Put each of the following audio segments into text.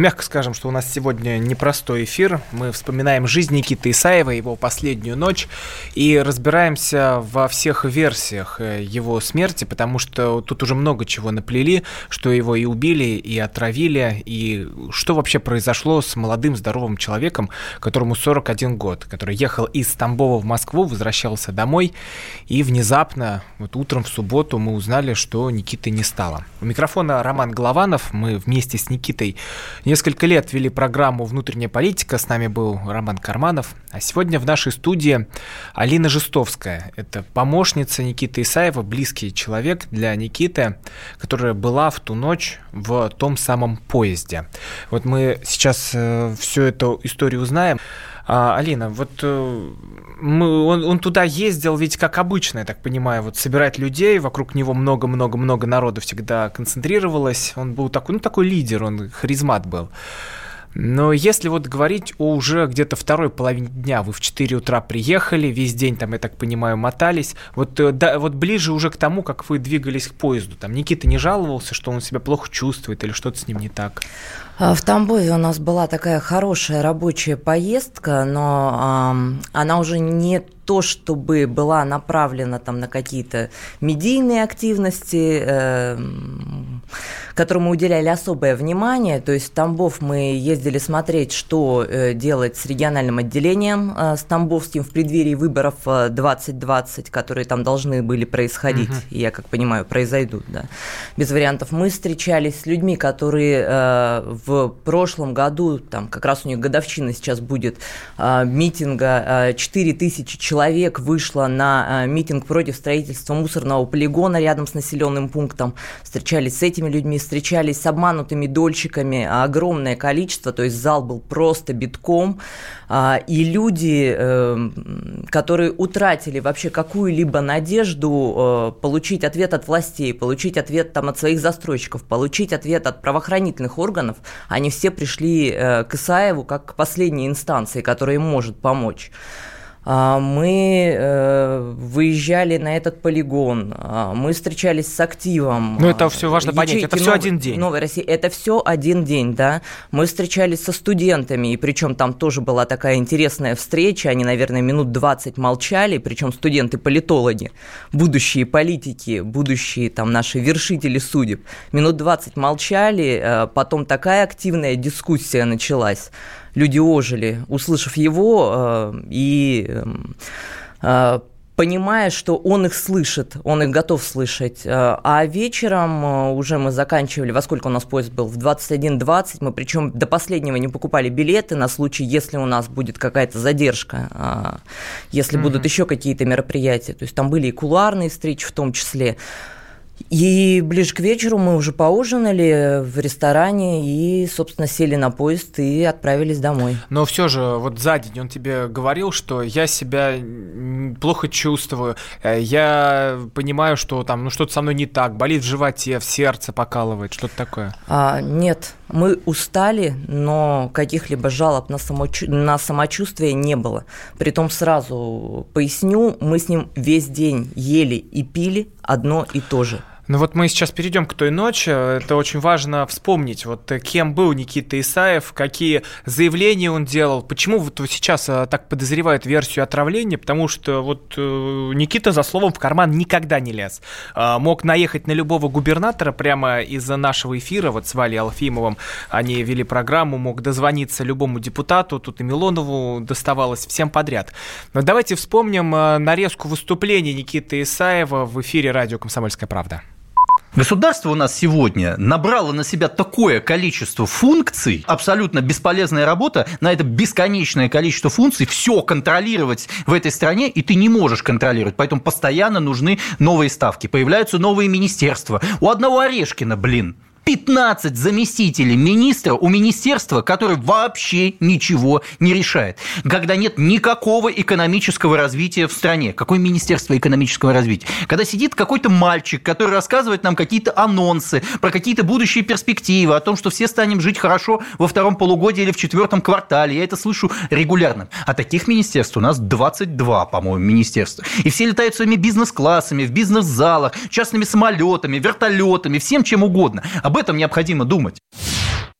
мягко скажем, что у нас сегодня непростой эфир. Мы вспоминаем жизнь Никиты Исаева, его последнюю ночь, и разбираемся во всех версиях э, его смерти, потому что тут уже много чего наплели, что его и убили, и отравили, и что вообще произошло с молодым здоровым человеком, которому 41 год, который ехал из Тамбова в Москву, возвращался домой, и внезапно, вот утром в субботу мы узнали, что Никиты не стало. У микрофона Роман Голованов, мы вместе с Никитой Несколько лет вели программу «Внутренняя политика». С нами был Роман Карманов. А сегодня в нашей студии Алина Жестовская. Это помощница Никиты Исаева, близкий человек для Никиты, которая была в ту ночь в том самом поезде. Вот мы сейчас э, всю эту историю узнаем. А, Алина, вот э, мы, он, он туда ездил ведь как обычно, я так понимаю, вот собирать людей, вокруг него много-много-много народу всегда концентрировалось, он был такой, ну такой лидер, он харизмат был. Но если вот говорить о уже где-то второй половине дня, вы в 4 утра приехали, весь день там, я так понимаю, мотались, вот, э, да, вот ближе уже к тому, как вы двигались к поезду, там Никита не жаловался, что он себя плохо чувствует или что-то с ним не так? А, в Тамбове у нас была такая хорошая рабочая поездка, но э, она уже не то, чтобы была направлена там на какие-то медийные активности, э, которым мы уделяли особое внимание. То есть в Тамбов мы ездили смотреть, что э, делать с региональным отделением э, с Тамбовским в преддверии выборов 2020, э, которые там должны были происходить, угу. и я как понимаю, произойдут, да. Без вариантов. Мы встречались с людьми, которые э, в прошлом году, там как раз у них годовщина сейчас будет э, митинга, э, 4 тысячи человек вышло на э, митинг против строительства мусорного полигона рядом с населенным пунктом. Встречались с этими людьми, встречались с обманутыми дольщиками огромное количество, то есть зал был просто битком. А, и люди, эм, которые утратили вообще какую-либо надежду э, получить ответ от властей, получить ответ там, от своих застройщиков, получить ответ от правоохранительных органов, они все пришли э, к Исаеву как к последней инстанции, которая им может помочь. А, мы э, выезжали на этот полигон, а, мы встречались с активом. Ну, это все важно понять, это все один день. Новой России, это все один день, да. Мы встречались со студентами, и причем там тоже была такая интересная встреча, они, наверное, минут 20 молчали, причем студенты-политологи, будущие политики, будущие там наши вершители судеб, минут 20 молчали, э, потом такая активная дискуссия началась люди ожили, услышав его э, и эм, э, понимая, что он их слышит, он их готов слышать. Э, а вечером уже мы заканчивали, во сколько у нас поезд был? В 21.20. Мы причем до последнего не покупали билеты на случай, если у нас будет какая-то задержка, если mm-hmm. будут еще какие-то мероприятия. То есть там были и кулуарные встречи в том числе. И ближе к вечеру мы уже поужинали в ресторане и, собственно, сели на поезд и отправились домой. Но все же, вот за день он тебе говорил, что я себя плохо чувствую, э, я понимаю, что там, ну что-то со мной не так, болит в животе, в сердце покалывает, что-то такое. А, нет, мы устали, но каких-либо жалоб на, самочу... на самочувствие не было. Притом сразу поясню, мы с ним весь день ели и пили одно и то же. Ну вот мы сейчас перейдем к той ночи. Это очень важно вспомнить, вот кем был Никита Исаев, какие заявления он делал, почему вот сейчас а, так подозревают версию отравления, потому что вот э, Никита за словом в карман никогда не лез. А, мог наехать на любого губернатора прямо из-за нашего эфира, вот с Валей Алфимовым они вели программу, мог дозвониться любому депутату, тут и Милонову доставалось всем подряд. Но давайте вспомним нарезку выступления Никиты Исаева в эфире радио «Комсомольская правда». Государство у нас сегодня набрало на себя такое количество функций, абсолютно бесполезная работа, на это бесконечное количество функций, все контролировать в этой стране, и ты не можешь контролировать. Поэтому постоянно нужны новые ставки. Появляются новые министерства. У одного Орешкина, блин, 15 заместителей министра у министерства, которое вообще ничего не решает. Когда нет никакого экономического развития в стране. Какое министерство экономического развития? Когда сидит какой-то мальчик, который рассказывает нам какие-то анонсы про какие-то будущие перспективы, о том, что все станем жить хорошо во втором полугодии или в четвертом квартале. Я это слышу регулярно. А таких министерств у нас 22, по-моему, министерства. И все летают своими бизнес-классами, в бизнес-залах, частными самолетами, вертолетами, всем чем угодно. Об этом необходимо думать.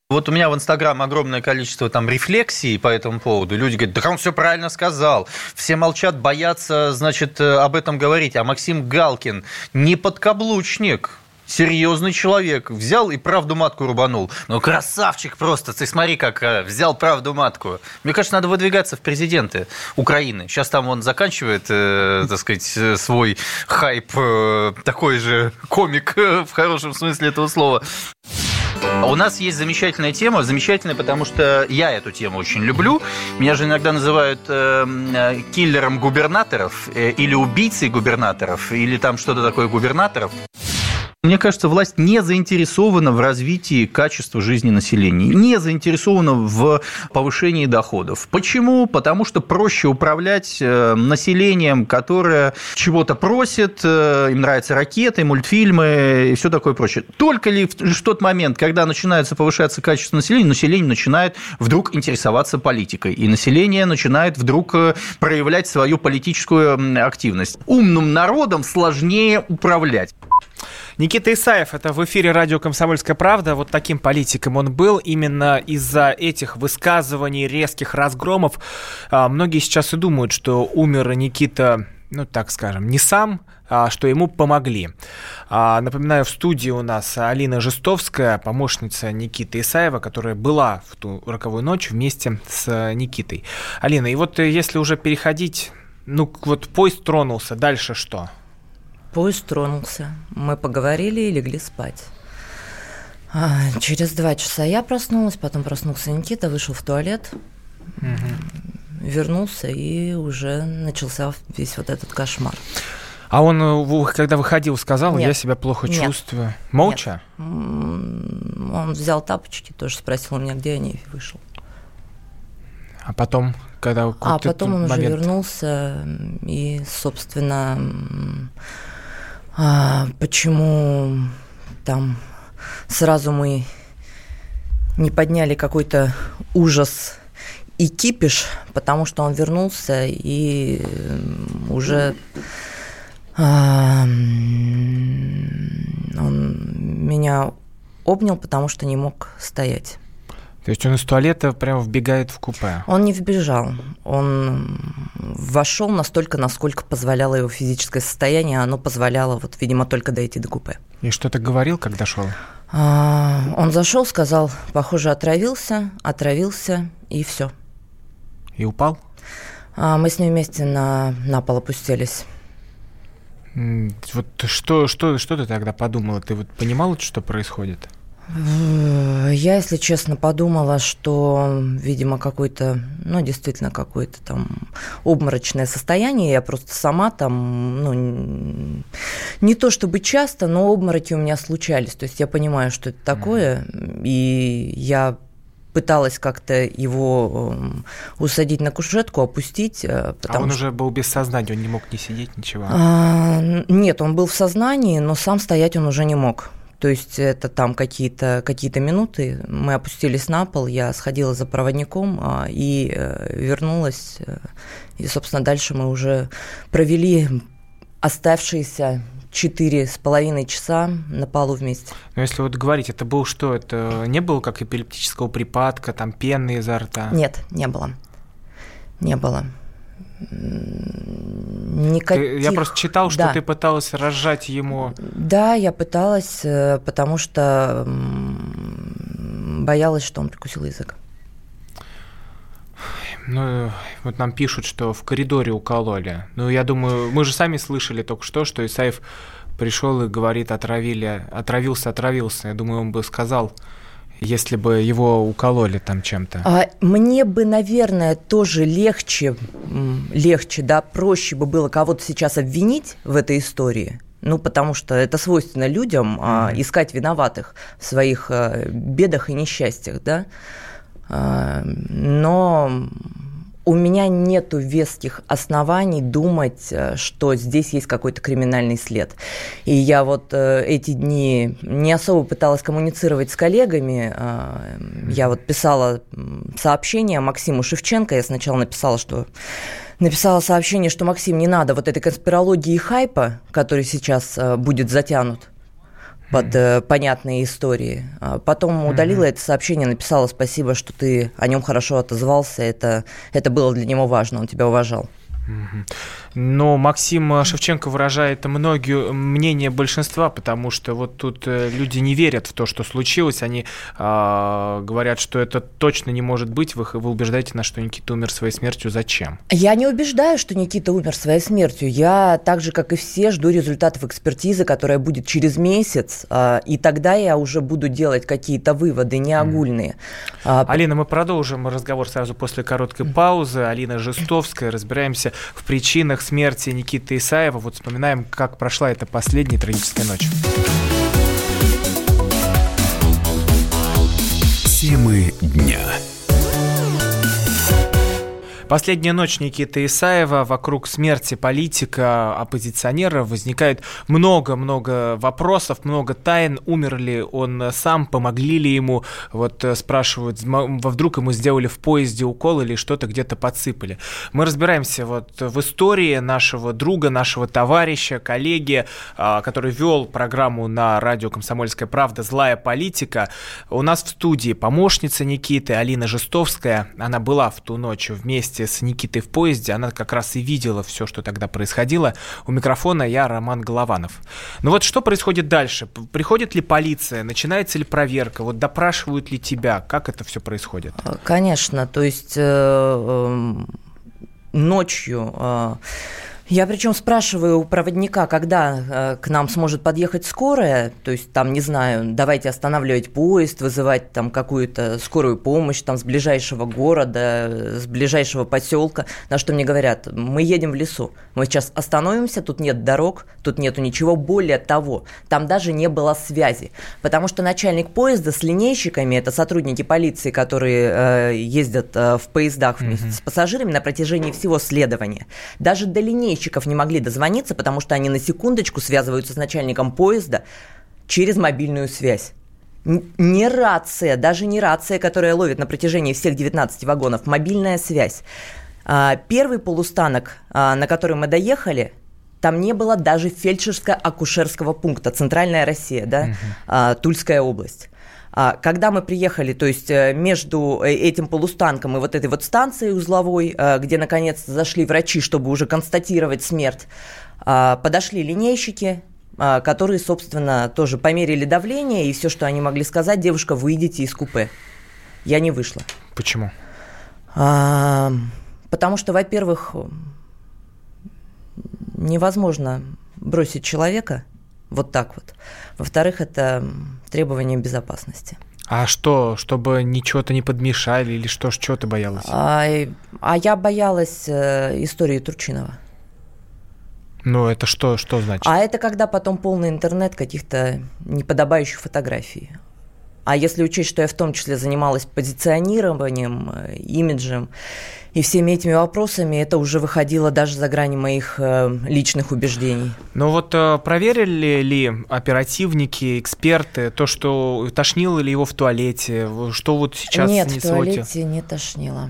Вот у меня в Инстаграм огромное количество там рефлексий по этому поводу. Люди говорят, да он все правильно сказал. Все молчат, боятся, значит, э, об этом говорить. А Максим Галкин не подкаблучник серьезный человек. Взял и правду матку рубанул. Ну, красавчик просто. Ты смотри, как э, взял правду матку. Мне кажется, надо выдвигаться в президенты Украины. Сейчас там он заканчивает, э, так сказать, э, свой хайп, э, такой же комик э, в хорошем смысле этого слова. У нас есть замечательная тема, замечательная, потому что я эту тему очень люблю. Меня же иногда называют э, э, киллером губернаторов э, или убийцей губернаторов, или там что-то такое губернаторов. Мне кажется, власть не заинтересована в развитии качества жизни населения, не заинтересована в повышении доходов. Почему? Потому что проще управлять э, населением, которое чего-то просит, э, им нравятся ракеты, мультфильмы и все такое прочее. Только ли в тот момент, когда начинается повышаться качество населения, население начинает вдруг интересоваться политикой, и население начинает вдруг э, проявлять свою политическую активность. Умным народом сложнее управлять. Никита Исаев, это в эфире радио «Комсомольская правда». Вот таким политиком он был. Именно из-за этих высказываний, резких разгромов а, многие сейчас и думают, что умер Никита, ну так скажем, не сам, а что ему помогли. А, напоминаю, в студии у нас Алина Жестовская, помощница Никиты Исаева, которая была в ту роковую ночь вместе с Никитой. Алина, и вот если уже переходить, ну вот поезд тронулся, дальше что? Поезд тронулся. Мы поговорили и легли спать. А, через два часа я проснулась, потом проснулся Никита, вышел в туалет, угу. вернулся и уже начался весь вот этот кошмар. А он, э, когда выходил, сказал, Нет. я себя плохо Нет. чувствую. Молча? Нет. Он взял тапочки, тоже спросил у меня, где они, и вышел. А потом, когда... А потом он момент... уже вернулся и, собственно, а, почему там сразу мы не подняли какой-то ужас и кипиш, потому что он вернулся и уже а, он меня обнял, потому что не мог стоять. То есть он из туалета прямо вбегает в купе? Он не вбежал. Он вошел настолько, насколько позволяло его физическое состояние. Оно позволяло, вот, видимо, только дойти до купе. И что-то говорил, когда шел? А, он зашел, сказал, похоже, отравился, отравился, и все. И упал? А, мы с ним вместе на, на пол опустились. Вот что, что, что ты тогда подумала? Ты вот понимала, что происходит? Я, если честно, подумала, что, видимо, какой-то, ну, действительно, какое-то там обморочное состояние. Я просто сама там, ну, не то чтобы часто, но обмороки у меня случались. То есть я понимаю, что это такое, и я пыталась как-то его эм, усадить на кушетку, опустить. Э, а он что... уже был без сознания, он не мог не сидеть, ничего? А, нет, он был в сознании, но сам стоять он уже не мог. То есть это там какие-то какие минуты. Мы опустились на пол, я сходила за проводником а, и э, вернулась. Э, и, собственно, дальше мы уже провели оставшиеся четыре с половиной часа на полу вместе. Но если вот говорить, это был что? Это не было как эпилептического припадка, там пены изо рта? Нет, не было. Не было никаких... я просто читал, что да. ты пыталась разжать ему... Да, я пыталась, э, потому что боялась, что он прикусил язык. Ну, вот нам пишут, что в коридоре укололи. Ну, я думаю, мы же сами слышали только что, что Исаев пришел и говорит, отравили, отравился, отравился. Я думаю, он бы сказал, если бы его укололи там чем-то? А, мне бы, наверное, тоже легче, легче, да, проще бы было кого-то сейчас обвинить в этой истории. Ну, потому что это свойственно людям mm-hmm. искать виноватых в своих а, бедах и несчастьях, да. А, но у меня нету веских оснований думать, э, что здесь есть какой-то криминальный след. И я вот э, эти дни не особо пыталась коммуницировать с коллегами. Э, я вот писала сообщение Максиму Шевченко. Я сначала написала, что написала сообщение, что Максим, не надо вот этой конспирологии и хайпа, который сейчас будет затянут под э, понятные истории. А потом удалила mm-hmm. это сообщение, написала спасибо, что ты о нем хорошо отозвался. Это, это было для него важно, он тебя уважал. Но Максим Шевченко выражает многие мнения большинства, потому что вот тут э, люди не верят в то, что случилось. Они э, говорят, что это точно не может быть. Вы, вы убеждаете нас, что Никита умер своей смертью. Зачем? Я не убеждаю, что Никита умер своей смертью. Я так же, как и все, жду результатов экспертизы, которая будет через месяц. Э, и тогда я уже буду делать какие-то выводы, не огульные. Mm. Алина, мы продолжим разговор сразу после короткой паузы. Алина Жестовская. Разбираемся в причинах смерти Никиты Исаева. Вот вспоминаем, как прошла эта последняя трагическая ночь. Темы дня. Последняя ночь Никиты Исаева вокруг смерти политика, оппозиционера возникает много-много вопросов, много тайн. Умер ли он сам, помогли ли ему? Вот э, спрашивают, вдруг ему сделали в поезде укол или что-то где-то подсыпали. Мы разбираемся вот в истории нашего друга, нашего товарища, коллеги, а, который вел программу на радио «Комсомольская правда» «Злая политика». У нас в студии помощница Никиты Алина Жестовская. Она была в ту ночь вместе вместе с Никитой в поезде, она как раз и видела все, что тогда происходило. У микрофона я, Роман Голованов. Ну вот что происходит дальше? Приходит ли полиция? Начинается ли проверка? Вот допрашивают ли тебя? Как это все происходит? А, конечно, то есть э, э, ночью... Я причем спрашиваю у проводника, когда э, к нам сможет подъехать скорая, то есть там, не знаю, давайте останавливать поезд, вызывать там какую-то скорую помощь там с ближайшего города, с ближайшего поселка, на что мне говорят, мы едем в лесу, мы сейчас остановимся, тут нет дорог, тут нету ничего, более того, там даже не было связи, потому что начальник поезда с линейщиками, это сотрудники полиции, которые э, ездят э, в поездах вместе mm-hmm. с пассажирами на протяжении всего следования, даже до линейщиков линейщиков не могли дозвониться, потому что они на секундочку связываются с начальником поезда через мобильную связь. Не рация, даже не рация, которая ловит на протяжении всех 19 вагонов, мобильная связь. А, первый полустанок, а, на который мы доехали, там не было даже фельдшерско-акушерского пункта, Центральная Россия, да, угу. Тульская область. А, когда мы приехали, то есть э, между э, этим полустанком и вот этой вот станцией узловой, э, где наконец зашли врачи, чтобы уже констатировать смерть, а, подошли линейщики, а, которые, собственно, тоже померили давление, и все, что они могли сказать, девушка, выйдите из купе. Я не вышла. Почему? А, потому что, во-первых, невозможно бросить человека вот так вот. Во-вторых, это требования безопасности. А что, чтобы ничего-то не подмешали или что, что ты боялась? А, а я боялась э, истории Турчинова. Ну, это что, что значит? А это когда потом полный интернет каких-то неподобающих фотографий. А если учесть, что я в том числе занималась позиционированием, э, имиджем и всеми этими вопросами, это уже выходило даже за грани моих э, личных убеждений. Ну вот э, проверили ли оперативники, эксперты то, что тошнило ли его в туалете? Что вот сейчас Нет, в туалете не тошнило.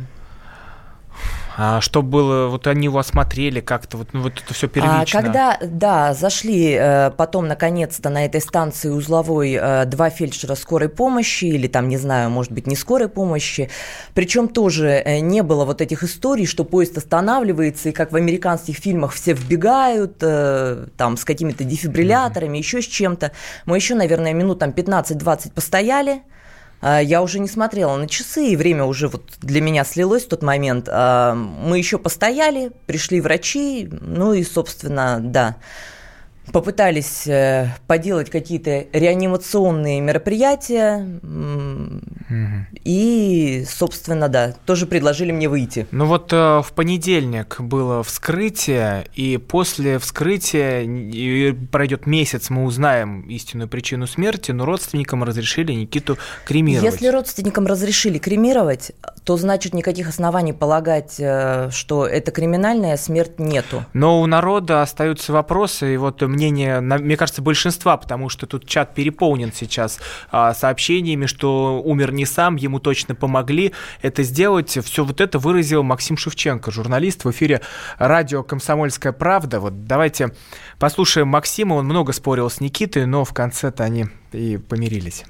А что было, вот они его осмотрели как-то, вот, ну, вот это все первично. А когда, да, зашли э, потом наконец-то на этой станции узловой э, два фельдшера скорой помощи, или там, не знаю, может быть, не скорой помощи, причем тоже э, не было вот этих историй, что поезд останавливается, и как в американских фильмах все вбегают, там, с какими-то дефибрилляторами, mm-hmm. еще с чем-то. Мы еще, наверное, минут там 15-20 постояли, а, я уже не смотрела на часы, и время уже вот для меня слилось в тот момент. А, мы еще постояли, пришли врачи, ну и, собственно, да, попытались э, поделать какие-то реанимационные мероприятия. И, собственно, да, тоже предложили мне выйти. Ну вот э, в понедельник было вскрытие, и после вскрытия и пройдет месяц, мы узнаем истинную причину смерти, но родственникам разрешили Никиту кремировать. Если родственникам разрешили кремировать, то значит никаких оснований полагать, э, что это криминальная смерть нету. Но у народа остаются вопросы, и вот мнение, мне кажется, большинства, потому что тут чат переполнен сейчас а, сообщениями, что умер не сам, ему точно помогли это сделать. Все вот это выразил Максим Шевченко, журналист в эфире радио «Комсомольская правда». Вот давайте послушаем Максима. Он много спорил с Никитой, но в конце-то они и помирились.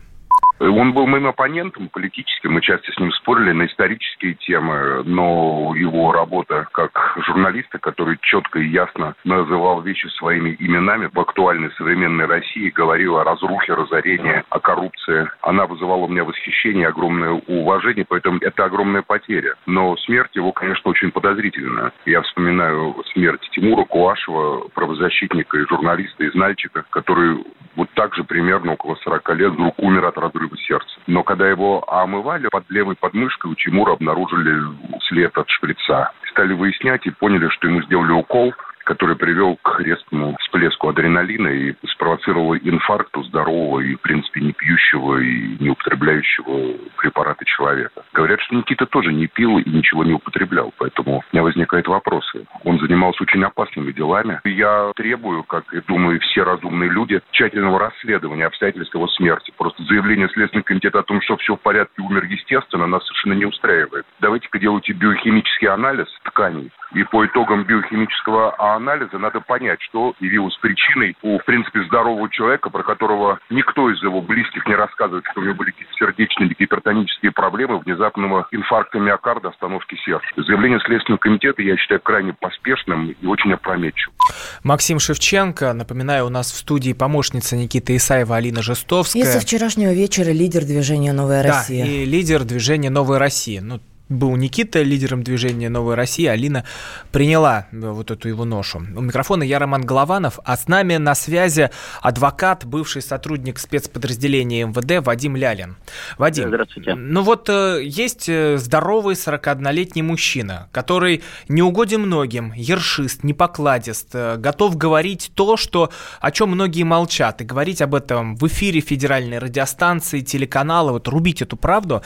Он был моим оппонентом политическим, мы часто с ним спорили на исторические темы, но его работа как журналиста, который четко и ясно называл вещи своими именами в актуальной современной России, говорил о разрухе, разорении, о коррупции, она вызывала у меня восхищение, огромное уважение, поэтому это огромная потеря. Но смерть его, конечно, очень подозрительная. Я вспоминаю смерть Тимура Куашева, правозащитника и журналиста из Нальчика, который вот так же примерно около 40 лет вдруг умер от разрыва сердца. Но когда его омывали, под левой подмышкой у Тимура обнаружили след от шприца. Стали выяснять и поняли, что ему сделали укол – который привел к резкому всплеску адреналина и спровоцировал инфаркт у здорового и, в принципе, не пьющего и не употребляющего препараты человека. Говорят, что Никита тоже не пил и ничего не употреблял, поэтому у меня возникают вопросы. Он занимался очень опасными делами. Я требую, как и думаю все разумные люди, тщательного расследования обстоятельств его смерти. Просто заявление Следственного комитета о том, что все в порядке, умер естественно, нас совершенно не устраивает. Давайте-ка делайте биохимический анализ тканей, и по итогам биохимического анализа надо понять, что явилось причиной у, в принципе, здорового человека, про которого никто из его близких не рассказывает, что у него были какие-то сердечные или гипертонические проблемы, внезапного инфаркта миокарда, остановки сердца. Заявление Следственного комитета я считаю крайне поспешным и очень опрометчивым. Максим Шевченко, напоминаю, у нас в студии помощница Никиты Исаева Алина Жестовская. И со вчерашнего вечера лидер движения «Новая Россия». Да, и лидер движения «Новая Россия». Ну, был Никита, лидером движения «Новая Россия», Алина приняла э, вот эту его ношу. У микрофона я Роман Голованов, а с нами на связи адвокат, бывший сотрудник спецподразделения МВД Вадим Лялин. Вадим, Здравствуйте. ну вот э, есть э, здоровый 41-летний мужчина, который не угоден многим, ершист, непокладист, готов говорить то, что, о чем многие молчат, и говорить об этом в эфире федеральной радиостанции, телеканала, вот рубить эту правду.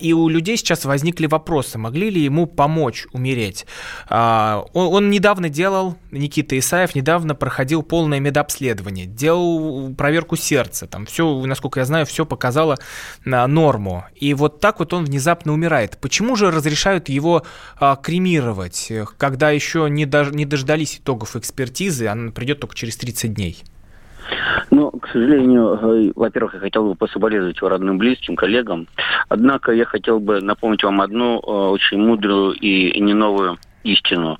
И у людей сейчас возникли вопросы, могли ли ему помочь умереть. А, он, он недавно делал, Никита Исаев недавно проходил полное медобследование, делал проверку сердца, там все, насколько я знаю, все показало на норму. И вот так вот он внезапно умирает. Почему же разрешают его а, кремировать, когда еще не, дож, не дождались итогов экспертизы, она придет только через 30 дней? Ну, к сожалению, э, во-первых, я хотел бы пособолезновать его родным, близким, коллегам. Однако я хотел бы напомнить вам одну э, очень мудрую и не новую истину.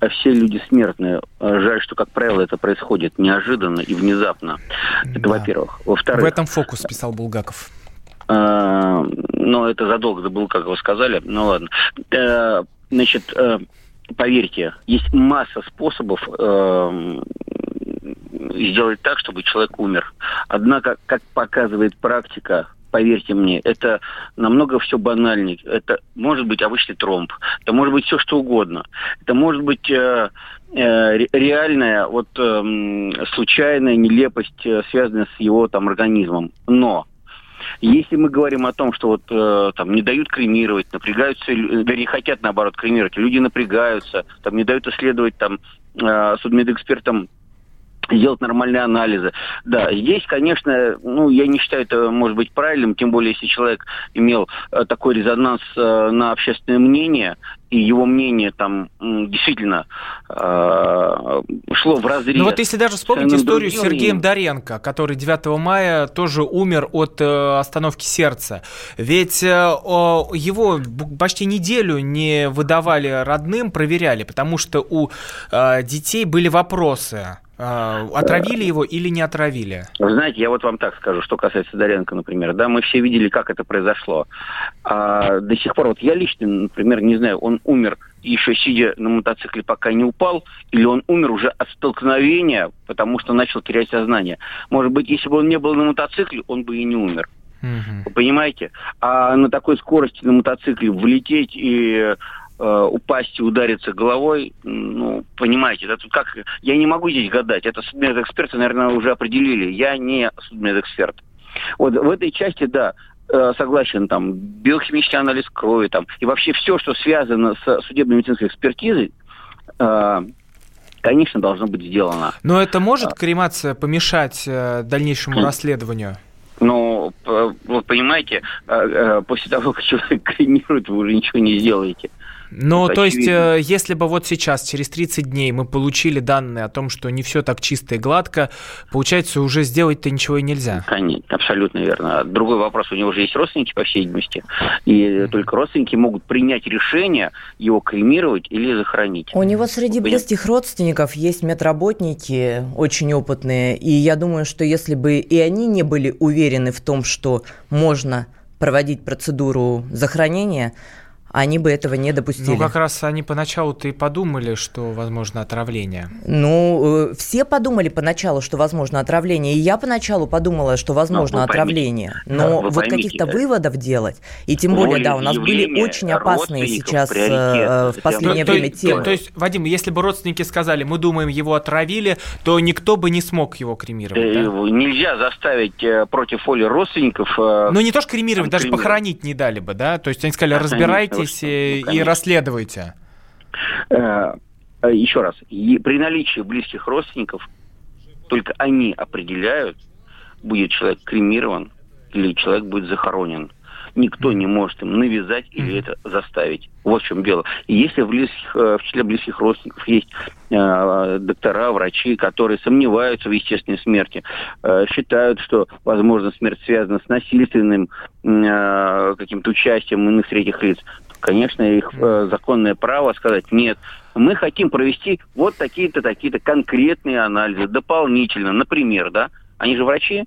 А все люди смертные. Э, жаль, что, как правило, это происходит неожиданно и внезапно. Это, да. во-первых. Во-вторых... В этом фокус писал Булгаков. Ну, это задолго до Булгакова сказали. Ну, ладно. Значит, поверьте, есть масса способов сделать так, чтобы человек умер. Однако, как показывает практика, поверьте мне, это намного все банальнее. Это может быть обычный тромб, это может быть все что угодно. Это может быть э, э, реальная, вот э, случайная нелепость, э, связанная с его там организмом. Но если мы говорим о том, что вот э, там не дают кремировать, напрягаются, вернее, хотят наоборот кремировать, люди напрягаются, там не дают исследовать там э, судмедэкспертам сделать нормальные анализы. Да, здесь, конечно, ну, я не считаю это, может быть, правильным, тем более, если человек имел э, такой резонанс э, на общественное мнение, и его мнение там действительно э, шло в разрез. Ну вот если даже вспомнить историю с Сергеем Доренко, который 9 мая тоже умер от э, остановки сердца. Ведь э, его почти неделю не выдавали родным, проверяли, потому что у э, детей были вопросы отравили его или не отравили? Вы знаете, я вот вам так скажу, что касается Сидоренко, например, да, мы все видели, как это произошло. А, до сих пор, вот я лично, например, не знаю, он умер еще сидя на мотоцикле, пока не упал, или он умер уже от столкновения, потому что начал терять сознание. Может быть, если бы он не был на мотоцикле, он бы и не умер. Угу. Вы понимаете? А на такой скорости на мотоцикле влететь и э, упасть и удариться головой, ну, понимаете, тут как... Я не могу здесь гадать, это судмедэксперты, наверное, уже определили. Я не судмедэксперт. Вот в этой части, да, э, согласен, там, биохимический анализ крови, там, и вообще все, что связано с судебно-медицинской экспертизой, э, конечно, должно быть сделано. Но это может кремация помешать дальнейшему расследованию? Ну, вы понимаете, после того, как человек кремирует, вы уже ничего не сделаете. Ну, то есть, э, если бы вот сейчас, через 30 дней, мы получили данные о том, что не все так чисто и гладко, получается, уже сделать-то ничего и нельзя. Конечно, абсолютно верно. Другой вопрос, у него же есть родственники, по всей видимости, и mm-hmm. только родственники могут принять решение его кремировать или захоронить. У него среди близких родственников есть медработники, очень опытные, и я думаю, что если бы и они не были уверены в том, что можно проводить процедуру захоронения, они бы этого не допустили. Ну, как раз они поначалу-то и подумали, что возможно отравление. Ну, э, все подумали поначалу, что возможно отравление. И я поначалу подумала, что возможно ну, отравление. Но да, вот каких-то да. выводов делать. И тем более, да, у нас были очень опасные сейчас э, в последнее то, время то, темы. То, то есть, Вадим, если бы родственники сказали, мы думаем, его отравили, то никто бы не смог его кремировать. Э, да? Нельзя заставить э, против воли родственников. Э, ну, не то, что кремировать, даже кремировать. похоронить не дали бы, да? То есть они сказали, разбирайтесь разбирайтесь ну, и расследуйте. Э, э, еще раз, при наличии близких родственников только они определяют, будет человек кремирован или человек будет захоронен. Никто не может им навязать или это заставить. Вот в чем дело. И если в, близких, э, в числе близких родственников есть э, доктора, врачи, которые сомневаются в естественной смерти, э, считают, что, возможно, смерть связана с насильственным э, каким-то участием иных третьих лиц, конечно, их э, законное право сказать нет. Мы хотим провести вот такие-то, такие-то конкретные анализы дополнительно. Например, да, они же врачи,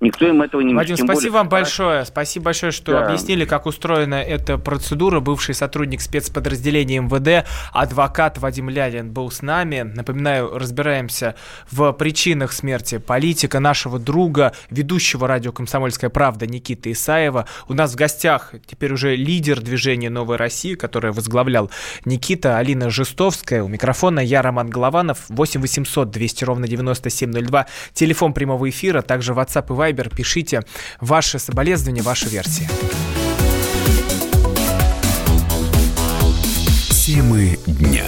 Никто им этого не Вадим, спасибо более... вам большое. Спасибо большое, что да. объяснили, как устроена эта процедура. Бывший сотрудник спецподразделения МВД, адвокат Вадим Лялин был с нами. Напоминаю, разбираемся в причинах смерти политика, нашего друга, ведущего радио «Комсомольская правда» Никиты Исаева. У нас в гостях теперь уже лидер движения «Новая Россия», которое возглавлял Никита, Алина Жестовская. У микрофона я, Роман Голованов. 8 800 200 ровно 9702. Телефон прямого эфира, также WhatsApp и Viber Viber. Пишите ваши соболезнования, ваши версии. Темы дня.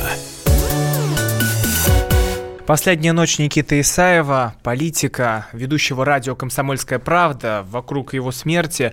Последняя ночь Никиты Исаева, политика, ведущего радио «Комсомольская правда», вокруг его смерти,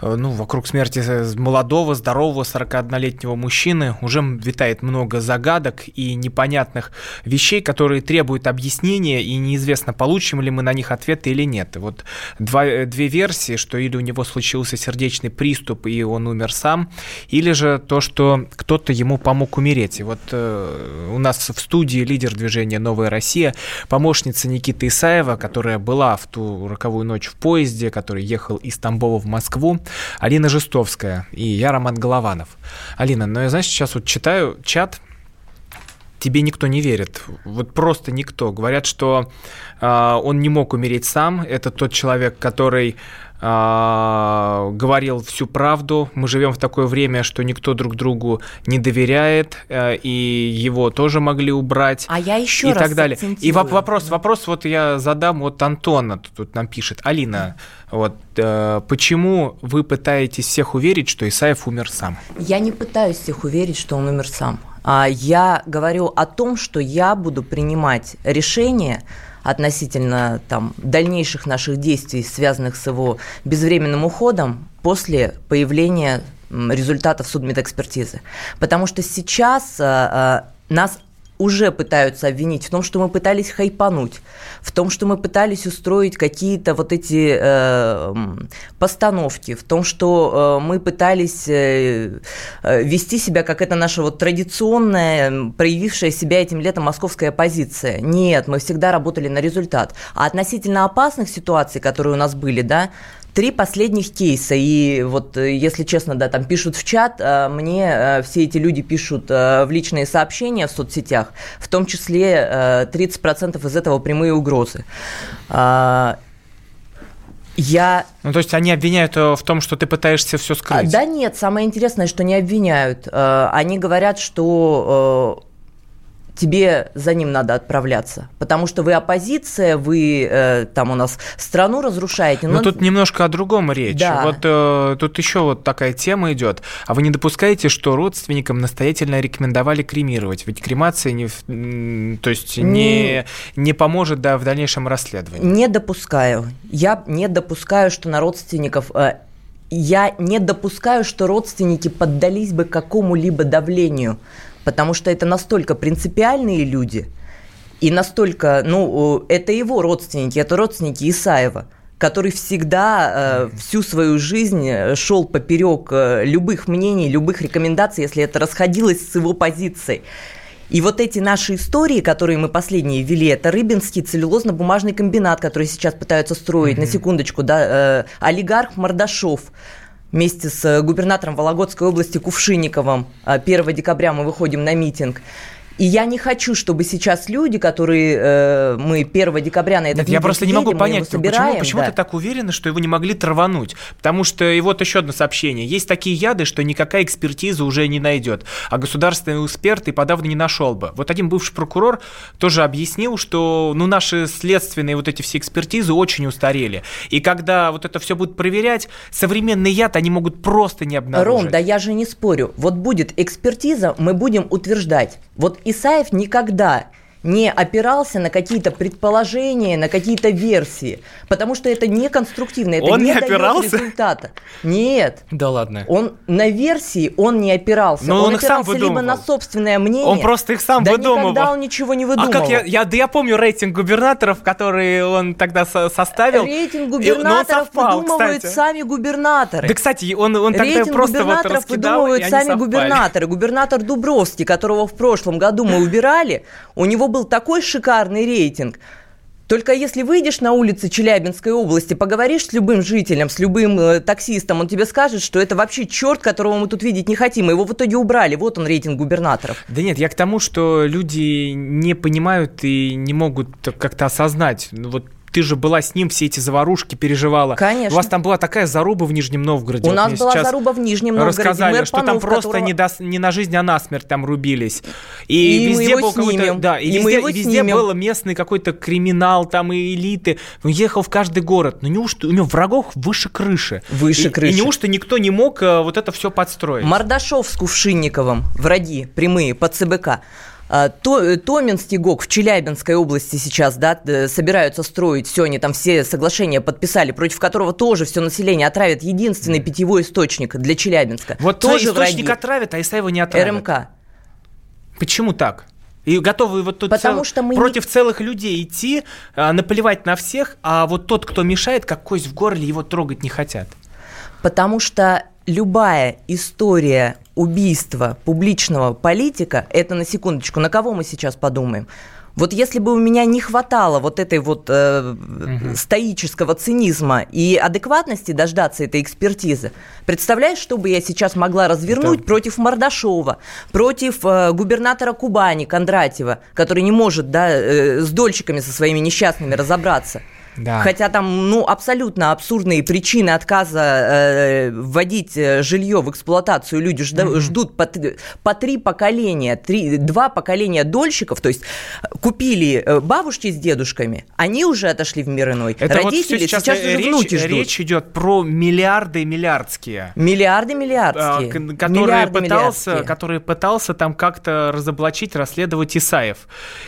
э, ну, вокруг смерти молодого, здорового 41-летнего мужчины уже витает много загадок и непонятных вещей, которые требуют объяснения, и неизвестно, получим ли мы на них ответы или нет. И вот два, э, две версии, что или у него случился сердечный приступ, и он умер сам, или же то, что кто-то ему помог умереть. И вот э, у нас в студии лидер движения «Новая Россия», помощница Никиты Исаева, которая была в ту роковую ночь в поезде, который ехал из Тамбова в Москву, Алина Жестовская и я, Роман Голованов. Алина, ну я, знаешь, сейчас вот читаю чат, тебе никто не верит. Вот просто никто. Говорят, что э, он не мог умереть сам. Это тот человек, который а, говорил всю правду. Мы живем в такое время, что никто друг другу не доверяет, э, и его тоже могли убрать. А я еще и раз так далее. И вопрос, вопрос вот я задам вот Антона тут нам пишет. Алина, вот э, почему вы пытаетесь всех уверить, что Исаев умер сам? Я не пытаюсь всех уверить, что он умер сам. А я говорю о том, что я буду принимать решение относительно там, дальнейших наших действий, связанных с его безвременным уходом, после появления результатов судмедэкспертизы. Потому что сейчас э, нас уже пытаются обвинить в том, что мы пытались хайпануть, в том, что мы пытались устроить какие-то вот эти э, постановки, в том, что э, мы пытались э, э, вести себя, как это наша вот традиционная, проявившая себя этим летом московская оппозиция. Нет, мы всегда работали на результат. А относительно опасных ситуаций, которые у нас были, да, Три последних кейса, и вот, э, если честно, да, там пишут в чат, э, мне э, все эти люди пишут в личные сообщения в соцсетях, в том числе 30% из этого прямые угрозы. А, я... Ну, то есть они обвиняют в том, что ты пытаешься все скрыть? Да нет, самое интересное, что не обвиняют. Они говорят, что тебе за ним надо отправляться. Потому что вы оппозиция, вы э, там у нас страну разрушаете. Но, но тут немножко о другом речь. Да. Вот э, тут еще вот такая тема идет. А вы не допускаете, что родственникам настоятельно рекомендовали кремировать? Ведь кремация не, то есть не, не поможет да, в дальнейшем расследовании. Не допускаю. Я не допускаю, что на родственников э, я не допускаю, что родственники поддались бы какому-либо давлению потому что это настолько принципиальные люди, и настолько, ну, это его родственники, это родственники Исаева, который всегда э, всю свою жизнь э, шел поперек э, любых мнений, любых рекомендаций, если это расходилось с его позицией. И вот эти наши истории, которые мы последние ввели, это Рыбинский целлюлозно-бумажный комбинат, который сейчас пытаются строить, mm-hmm. на секундочку, да, э, олигарх Мордашов, вместе с губернатором Вологодской области Кувшинниковым 1 э, декабря мы выходим на митинг. И я не хочу, чтобы сейчас люди, которые э, мы 1 декабря на этот Нет, я просто не могу понять, собираем, почему, почему да. ты так уверена, что его не могли травануть? Потому что, и вот еще одно сообщение. Есть такие яды, что никакая экспертиза уже не найдет, а государственный эксперт и подавно не нашел бы. Вот один бывший прокурор тоже объяснил, что ну, наши следственные вот эти все экспертизы очень устарели. И когда вот это все будут проверять, современный яд они могут просто не обнаружить. Ром, да я же не спорю. Вот будет экспертиза, мы будем утверждать. Вот Исаев никогда не опирался на какие-то предположения, на какие-то версии, потому что это не конструктивно, это он не, не опирался? результата. Нет. Да ладно. Он на версии он не опирался. Но он, он их опирался сам выдумывал. либо на собственное мнение. Он просто их сам да выдумывал. никогда он ничего не выдумывал. А как я, я, да я помню рейтинг губернаторов, который он тогда со составил. Рейтинг губернаторов совпал, выдумывают кстати. сами губернаторы. Да, кстати, он, он тогда Рейтинг просто губернаторов вот раскидал, выдумывают и сами совпали. губернаторы. Губернатор Дубровский, которого в прошлом году мы убирали, у него был такой шикарный рейтинг. Только если выйдешь на улицы Челябинской области, поговоришь с любым жителем, с любым э, таксистом, он тебе скажет, что это вообще черт, которого мы тут видеть не хотим. Его в итоге убрали. Вот он рейтинг губернаторов. Да нет, я к тому, что люди не понимают и не могут как-то осознать. Ну, вот ты же была с ним, все эти заварушки переживала. Конечно. У вас там была такая заруба в Нижнем Новгороде. У Вот нас была заруба в Нижнем Новгороде. Рассказали, Мэр что там Панов, просто которого- не, до, не на жизнь, а на смерть там рубились. И, И везде был какой-то... Да, и, И везде, и везде снимем. был местный какой-то криминал, там и элиты. Он ехал в каждый город. Ну неужто у него врагов выше крыши? Выше И- крыши. И неужто никто не мог э, вот это все подстроить? Мордашов с Кувшинниковым, враги прямые по ЦБК. А, То, э, Томин, Стегок в Челябинской области сейчас да, собираются строить, все, они там все соглашения подписали, против которого тоже все население отравят. Единственный питьевой источник для Челябинска. Вот тоже источник враги. отравят, а Исаева не отравят. РМК. Почему так? И готовы вот тут Потому цел- что мы не- против целых людей идти, а, наплевать на всех, а вот тот, кто мешает, как кость в горле, его трогать не хотят. Потому что любая история убийства публичного политика, это на секундочку, на кого мы сейчас подумаем? Вот если бы у меня не хватало вот этой вот э, стоического цинизма и адекватности дождаться этой экспертизы, представляешь, что бы я сейчас могла развернуть Это- против Мордашова, против э, губернатора Кубани Кондратьева, который не может да, э, с дольщиками со своими несчастными разобраться? Да. Хотя там, ну, абсолютно абсурдные причины отказа э, вводить э, жилье в эксплуатацию. Люди жда- ждут по, по три поколения, три, два поколения дольщиков, то есть э, купили э, бабушки с дедушками, они уже отошли в мир иной. Это вот Родители всё сейчас, сейчас, уже речь, внуки ждут. речь идет про миллиарды миллиардские. Миллиарды а, миллиардские. к- Которые Миллиарды пытался, миллиардские. который пытался там как-то разоблачить, расследовать Исаев.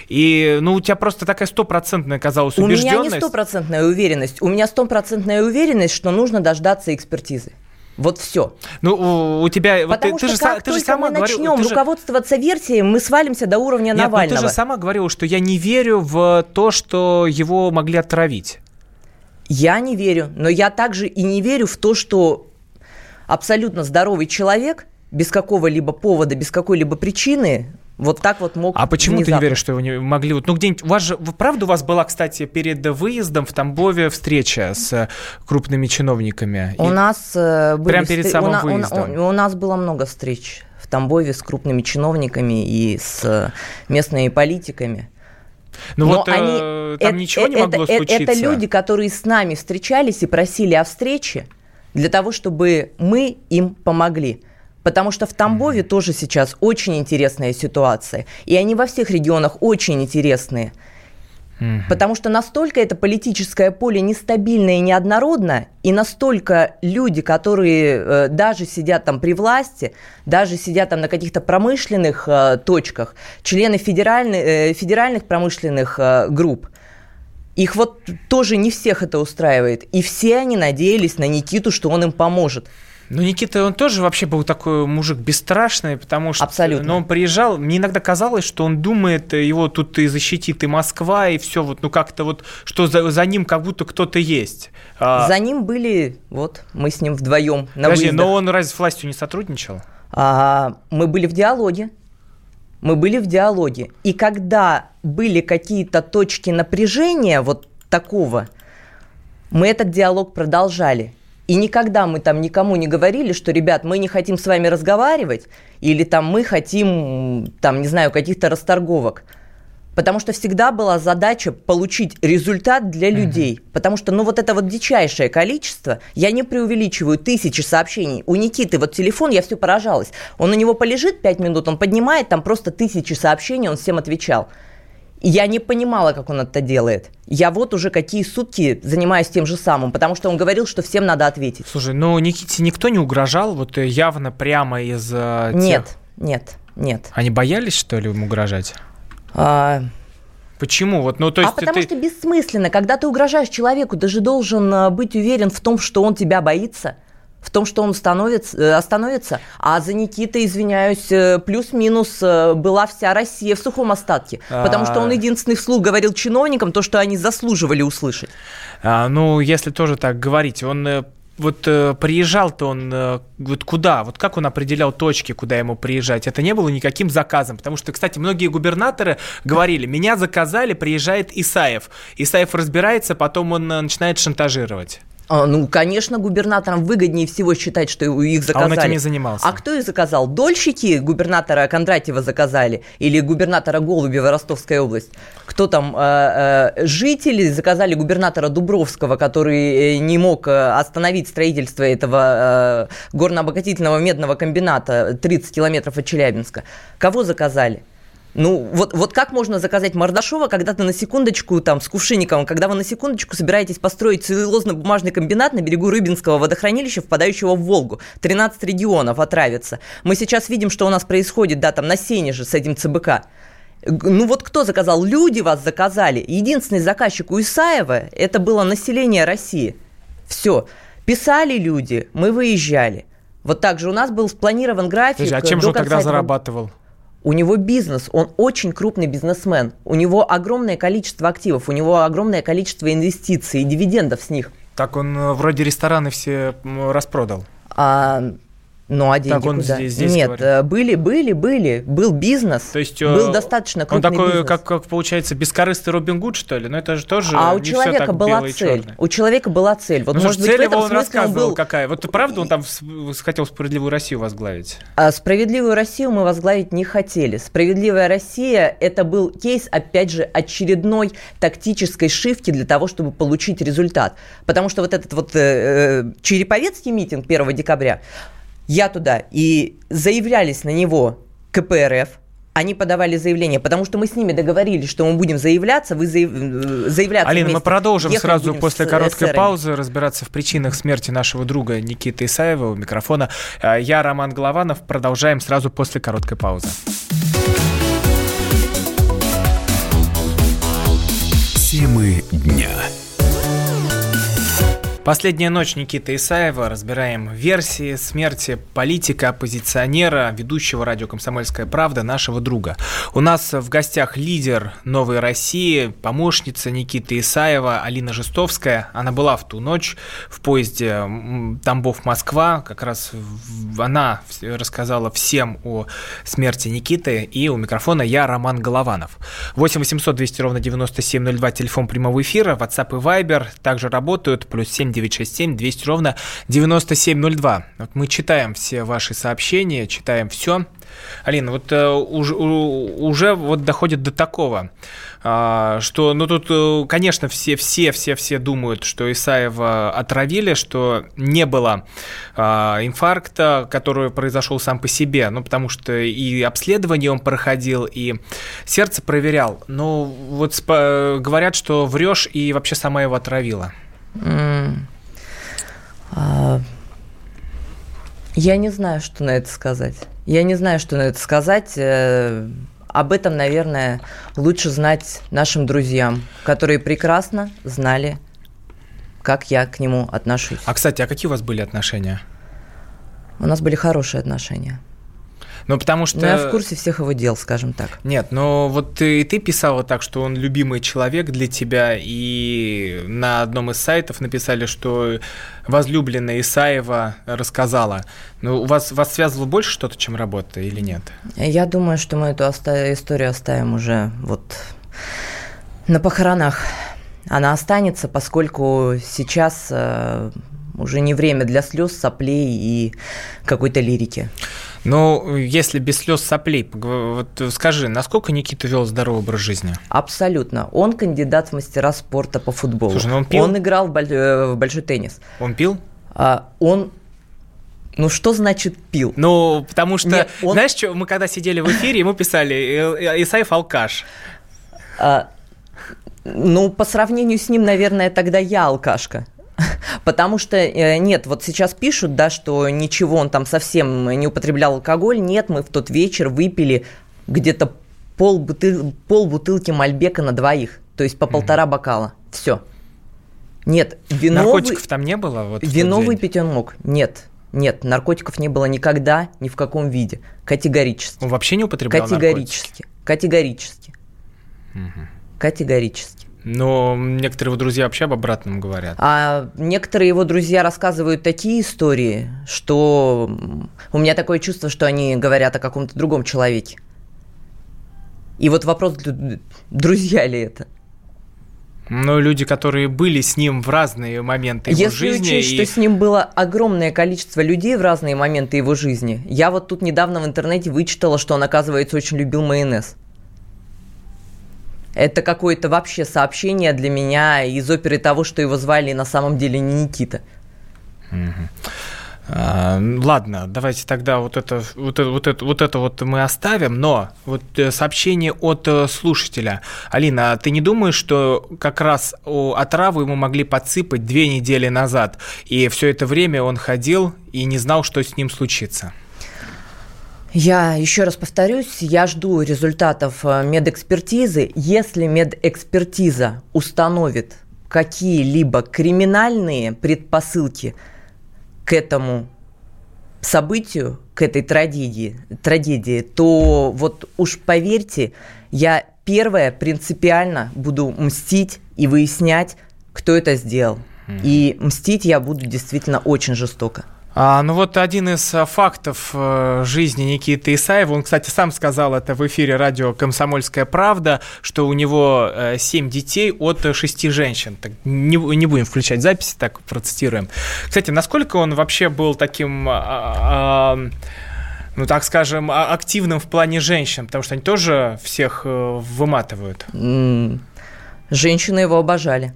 И, ну, у тебя просто такая стопроцентная оказалась У меня не убежденность. Стопроцентная уверенность. У меня стопроцентная уверенность, что нужно дождаться экспертизы. Вот все. Ну, у, тебя... вот Потому ты, ты что же, са- как ты же сама мы говорила- начнем ты же- руководствоваться версией, мы свалимся до уровня Нет, ну Навального. ты же сама говорила, что я не верю в то, что его могли отравить. Я не верю, но я также и не верю в то, что абсолютно здоровый человек без какого-либо повода, без какой-либо причины вот так вот мог А почему ты не внезапно. веришь, что его не могли... Вот, ну, где-нибудь... У вас же... Правда у вас была, кстати, перед выездом в Тамбове встреча с э, крупными чиновниками? У И- нас э, были Прям перед самым у, на- у выездом. у- у нас было много встреч в Тамбове с крупными чиновниками и с э, местными политиками. Ну Но вот э, они- там это- ничего не это- могло это- случиться. Это люди, которые с нами встречались и просили о встрече для того, чтобы мы им помогли. Потому что в Тамбове тоже сейчас очень интересная ситуация. И они во всех регионах очень интересные. Потому что настолько это политическое поле нестабильное и неоднородно, и настолько люди, которые э, даже сидят там при власти, даже сидят там на каких-то промышленных э, точках, члены федеральных, э, федеральных промышленных групп, их вот тоже не всех это устраивает. И все они надеялись на Никиту, что он им поможет. Ну, Никита, он тоже вообще был такой мужик бесстрашный, потому что... Абсолютно. Но он приезжал, мне иногда казалось, что он думает, его тут и защитит и Москва, и все вот, ну как-то вот, что за, за ним как будто кто-то есть. А... За ним были, вот, мы с ним вдвоем на Подожди, выездах. но он разве с властью не сотрудничал? А, мы были в диалоге. Мы были в диалоге. И когда были какие-то точки напряжения вот такого, мы этот диалог продолжали. И никогда мы там никому не говорили, что, ребят, мы не хотим с вами разговаривать, или там мы хотим, там, не знаю, каких-то расторговок. Потому что всегда была задача получить результат для людей. Угу. Потому что, ну, вот это вот дичайшее количество, я не преувеличиваю, тысячи сообщений. У Никиты вот телефон, я все поражалась. Он у него полежит пять минут, он поднимает, там просто тысячи сообщений, он всем отвечал. Я не понимала, как он это делает. Я вот уже какие сутки занимаюсь тем же самым, потому что он говорил, что всем надо ответить. Слушай, ну Никите никто не угрожал, вот э, явно прямо из э, тех... Нет, нет, нет. Они боялись, что ли, ему угрожать? А... Почему? Вот, ну, то есть а потому ты... что бессмысленно. Когда ты угрожаешь человеку, ты же должен э, быть уверен в том, что он тебя боится в том, что он становится, э, остановится. А за Никитой, извиняюсь, э, плюс-минус э, была вся Россия в сухом остатке. Потому что он а. единственный вслух говорил чиновникам то, что они заслуживали услышать. А, ну, если тоже так говорить, он вот э, приезжал-то он э, вот куда? Вот как он определял точки, куда ему приезжать? Это не было никаким заказом, потому что, кстати, многие губернаторы говорили, меня заказали, приезжает Исаев. Исаев разбирается, потом он начинает шантажировать. А, ну, конечно, губернаторам выгоднее всего считать, что их заказали. А он этим не занимался. А кто их заказал? Дольщики губернатора Кондратьева заказали? Или губернатора Голубева Ростовская область? Кто там? Э, э, жители заказали губернатора Дубровского, который э, не мог остановить строительство этого горно-обогатительного медного комбината 30 километров от Челябинска. Кого заказали? Ну, вот, вот как можно заказать Мордашова, когда ты на секундочку, там, с Кувшинниковым, когда вы на секундочку собираетесь построить целлюлозно-бумажный комбинат на берегу Рыбинского водохранилища, впадающего в Волгу. 13 регионов отравятся. Мы сейчас видим, что у нас происходит, да, там, на Сене же с этим ЦБК. Ну вот кто заказал? Люди вас заказали. Единственный заказчик у Исаева – это было население России. Все. Писали люди, мы выезжали. Вот так же у нас был спланирован график. Подожди, а чем же он тогда зарабатывал? У него бизнес, он очень крупный бизнесмен. У него огромное количество активов, у него огромное количество инвестиций и дивидендов с них. Так он э, вроде рестораны все распродал. А, ну, а деньги так он куда? Здесь, здесь Нет, говорит. Э, были, были, были. Был бизнес. То есть э, был достаточно крупный Он такой, бизнес. Как, как получается, бескорыстный Робин Гуд, что ли? Но это же тоже А у человека была цель. У человека была цель. Вот, ну, может быть, цель его он рассказывал был... какая. Вот правда он там хотел справедливую Россию возглавить? А справедливую Россию мы возглавить не хотели. Справедливая Россия – это был кейс, опять же, очередной тактической шивки для того, чтобы получить результат. Потому что вот этот вот э, э Череповецкий митинг 1 декабря, я туда, и заявлялись на него КПРФ, они подавали заявление, потому что мы с ними договорились, что мы будем заявляться, вы заяв... Э, заявляться Алина, мы продолжим сразу после короткой СР. паузы разбираться в причинах смерти нашего друга Никиты Исаева у микрофона. А, я Роман Голованов. Продолжаем сразу после короткой паузы. Темы дня. Последняя ночь Никиты Исаева. Разбираем версии смерти политика, оппозиционера, ведущего радио «Комсомольская правда», нашего друга. У нас в гостях лидер «Новой России», помощница Никиты Исаева Алина Жестовская. Она была в ту ночь в поезде Тамбов-Москва. Как раз она рассказала всем о смерти Никиты. И у микрофона я, Роман Голованов. 8 800 200 ровно 9702, телефон прямого эфира, WhatsApp и Viber также работают. Плюс 7 967 200 ровно 9702. Вот мы читаем все ваши сообщения, читаем все. Алина, вот э, уже, уже вот доходит до такого, э, что, ну тут, э, конечно, все, все, все, все думают, что Исаева отравили, что не было э, инфаркта, который произошел сам по себе, ну потому что и обследование он проходил, и сердце проверял. Но вот спа- говорят, что врешь и вообще сама его отравила. А... Я не знаю, что на это сказать. Я не знаю, что на это сказать. Э, об этом, наверное, лучше знать нашим друзьям, которые прекрасно знали, как я к нему отношусь. А, кстати, а какие у вас были отношения? У нас были хорошие отношения. Ну, потому что... Но я в курсе всех его дел, скажем так. Нет, но вот и ты писала так, что он любимый человек для тебя, и на одном из сайтов написали, что возлюбленная Исаева рассказала. Ну, у вас, вас связывало больше что-то, чем работа, или нет? Я думаю, что мы эту оста- историю оставим уже вот на похоронах. Она останется, поскольку сейчас э, уже не время для слез, соплей и какой-то лирики. Ну, если без слез соплей, вот скажи, насколько Никита вел здоровый образ жизни? Абсолютно. Он кандидат в мастера спорта по футболу. Слушай, ну он пил? Он играл в, э, в большой теннис. Он пил? А, он ну что значит пил? Ну, потому что, Нет, он... знаешь, что, мы когда сидели в эфире, ему писали «Э, Исаев алкаш. А, ну, по сравнению с ним, наверное, тогда я алкашка. Потому что э, нет, вот сейчас пишут, да, что ничего, он там совсем не употреблял алкоголь. Нет, мы в тот вечер выпили где-то пол, бутыль, пол бутылки Мальбека на двоих. То есть по полтора бокала. Все. Нет, вино... Наркотиков там не было? Вот вино выпить он мог. Нет. Нет, наркотиков не было никогда, ни в каком виде. Категорически. Он вообще не употреблял Категорически. Наркотики? Категорически. Угу. Категорически. Но некоторые его друзья вообще об обратном говорят. А некоторые его друзья рассказывают такие истории, что у меня такое чувство, что они говорят о каком-то другом человеке. И вот вопрос, друзья ли это? Но люди, которые были с ним в разные моменты его Если жизни. Если учесть, и... что с ним было огромное количество людей в разные моменты его жизни. Я вот тут недавно в интернете вычитала, что он, оказывается, очень любил майонез. Это какое-то вообще сообщение для меня из оперы того, что его звали на самом деле не Никита. А, ладно, давайте тогда вот это, вот, это, вот, это, вот это вот мы оставим, но вот э, сообщение от э, слушателя. Алина, а ты не думаешь, что как раз отраву ему могли подсыпать две недели назад, и все это время он ходил и не знал, что с ним случится? Я еще раз повторюсь, я жду результатов э, медэкспертизы. Если медэкспертиза установит какие-либо криминальные предпосылки к этому событию, к этой трагедии, трагедии, то вот уж поверьте, я первое принципиально буду мстить и выяснять, кто это сделал. И мстить я буду действительно очень жестоко. А, ну вот один из а, фактов э, жизни Никиты Исаева, он, кстати, сам сказал это в эфире радио «Комсомольская правда», что у него э, семь детей от шести женщин. Так, не, не будем включать записи, так процитируем. Кстати, насколько он вообще был таким... А, а, ну, так скажем, а, активным в плане женщин, потому что они тоже всех э, выматывают. Женщины его обожали.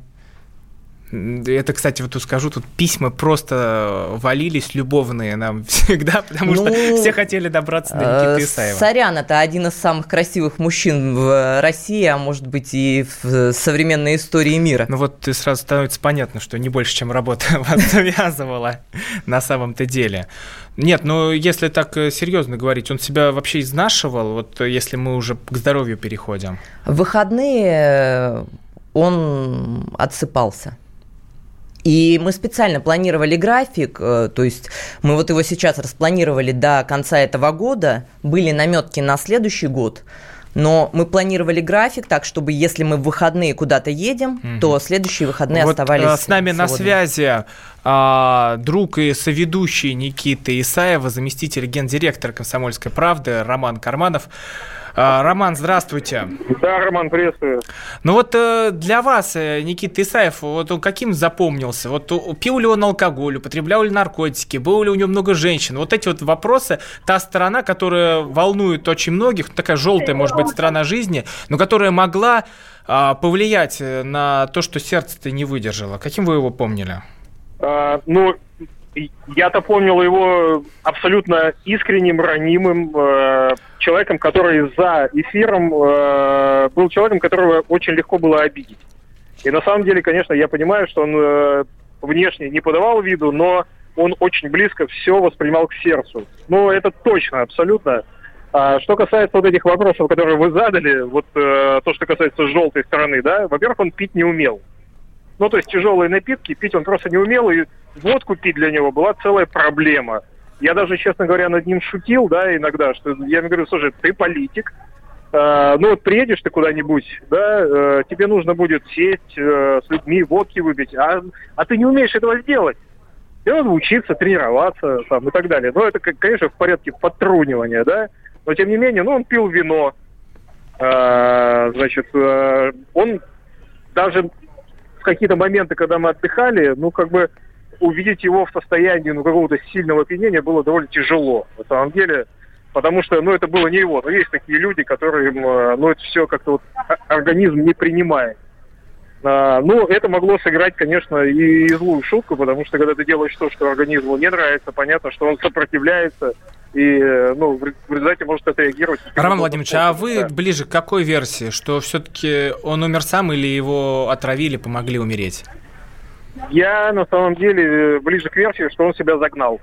Это, кстати, вот скажу, тут письма просто валились любовные нам всегда, потому ну, что все хотели добраться до Никиты э, Исаева. Сорян, это один из самых красивых мужчин в России, а может быть и в современной истории мира. Ну вот ты сразу становится понятно, что не больше, чем работа вас завязывала на самом-то деле. Нет, ну если так э, серьезно говорить, он себя вообще изнашивал, вот если мы уже к здоровью переходим? В выходные он отсыпался. И мы специально планировали график, э, то есть мы вот его сейчас распланировали до конца этого года, были наметки на следующий год, но мы планировали график так, чтобы если мы в выходные куда-то едем, угу. то следующие выходные вот оставались. Э, с нами свободными. на связи а, друг и соведущий Никиты Исаева, заместитель гендиректора «Комсомольской правды» Роман Карманов. А, Роман, здравствуйте. Да, Роман, приветствую. Ну вот э, для вас, э, Никита Исаев, вот он каким запомнился? Вот пил ли он алкоголь, употреблял ли наркотики, было ли у него много женщин? Вот эти вот вопросы, та сторона, которая волнует очень многих, такая желтая, может быть, сторона жизни, но которая могла а, повлиять э, на то, что сердце-то не выдержало. Каким вы его помнили? А, ну, я-то помнил его абсолютно искренним, ранимым э, человеком, который за эфиром э, был человеком, которого очень легко было обидеть. И на самом деле, конечно, я понимаю, что он э, внешне не подавал виду, но он очень близко все воспринимал к сердцу. Ну, это точно, абсолютно. А что касается вот этих вопросов, которые вы задали, вот э, то, что касается желтой стороны, да, во-первых, он пить не умел. Ну, то есть тяжелые напитки пить он просто не умел, и водку пить для него была целая проблема. Я даже, честно говоря, над ним шутил, да, иногда, что я ему говорю, слушай, ты политик, э, ну вот приедешь ты куда-нибудь, да, э, тебе нужно будет сесть э, с людьми, водки выпить, а, а ты не умеешь этого сделать. Тебе надо учиться, тренироваться там, и так далее. Но это, конечно, в порядке подтрунивания, да, но тем не менее, ну, он пил вино, э, значит, э, он даже в какие-то моменты, когда мы отдыхали, ну, как бы увидеть его в состоянии ну, какого-то сильного опьянения было довольно тяжело, на самом деле, потому что, ну, это было не его. Но есть такие люди, которые, э, ну, это все как-то вот организм не принимает. А, ну, это могло сыграть, конечно, и, и злую шутку, потому что когда ты делаешь то, что организму не нравится, понятно, что он сопротивляется, и ну, в результате может отреагировать. Роман Владимирович, а вы да. ближе к какой версии? Что все-таки он умер сам или его отравили, помогли умереть? Я на самом деле ближе к версии, что он себя загнал.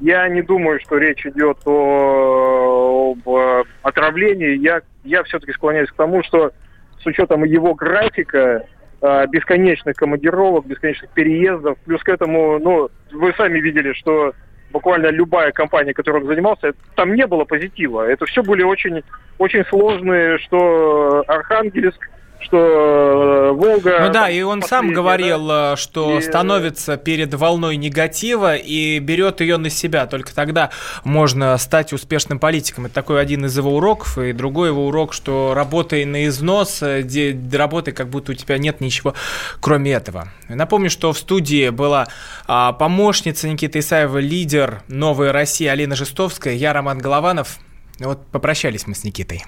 Я не думаю, что речь идет о, об э, отравлении. Я, я все-таки склоняюсь к тому, что с учетом его графика, э, бесконечных командировок, бесконечных переездов, плюс к этому, ну, вы сами видели, что буквально любая компания, которой он занимался, там не было позитива. Это все были очень, очень сложные, что Архангельск, что э, Волга... Ну да, и он сам говорил, да? Э, что и... становится перед волной негатива и берет ее на себя. Только тогда можно стать успешным политиком. Это такой один из его уроков. И другой его урок, что работай на износ, э, где работай, как будто у тебя нет ничего кроме этого. Напомню, что в студии была а, помощница Никиты Исаева, лидер «Новой России» Алина Жестовская, я Роман Голованов. Вот попрощались мы с Никитой.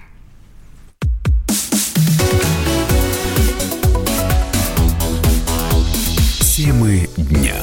Темы дня.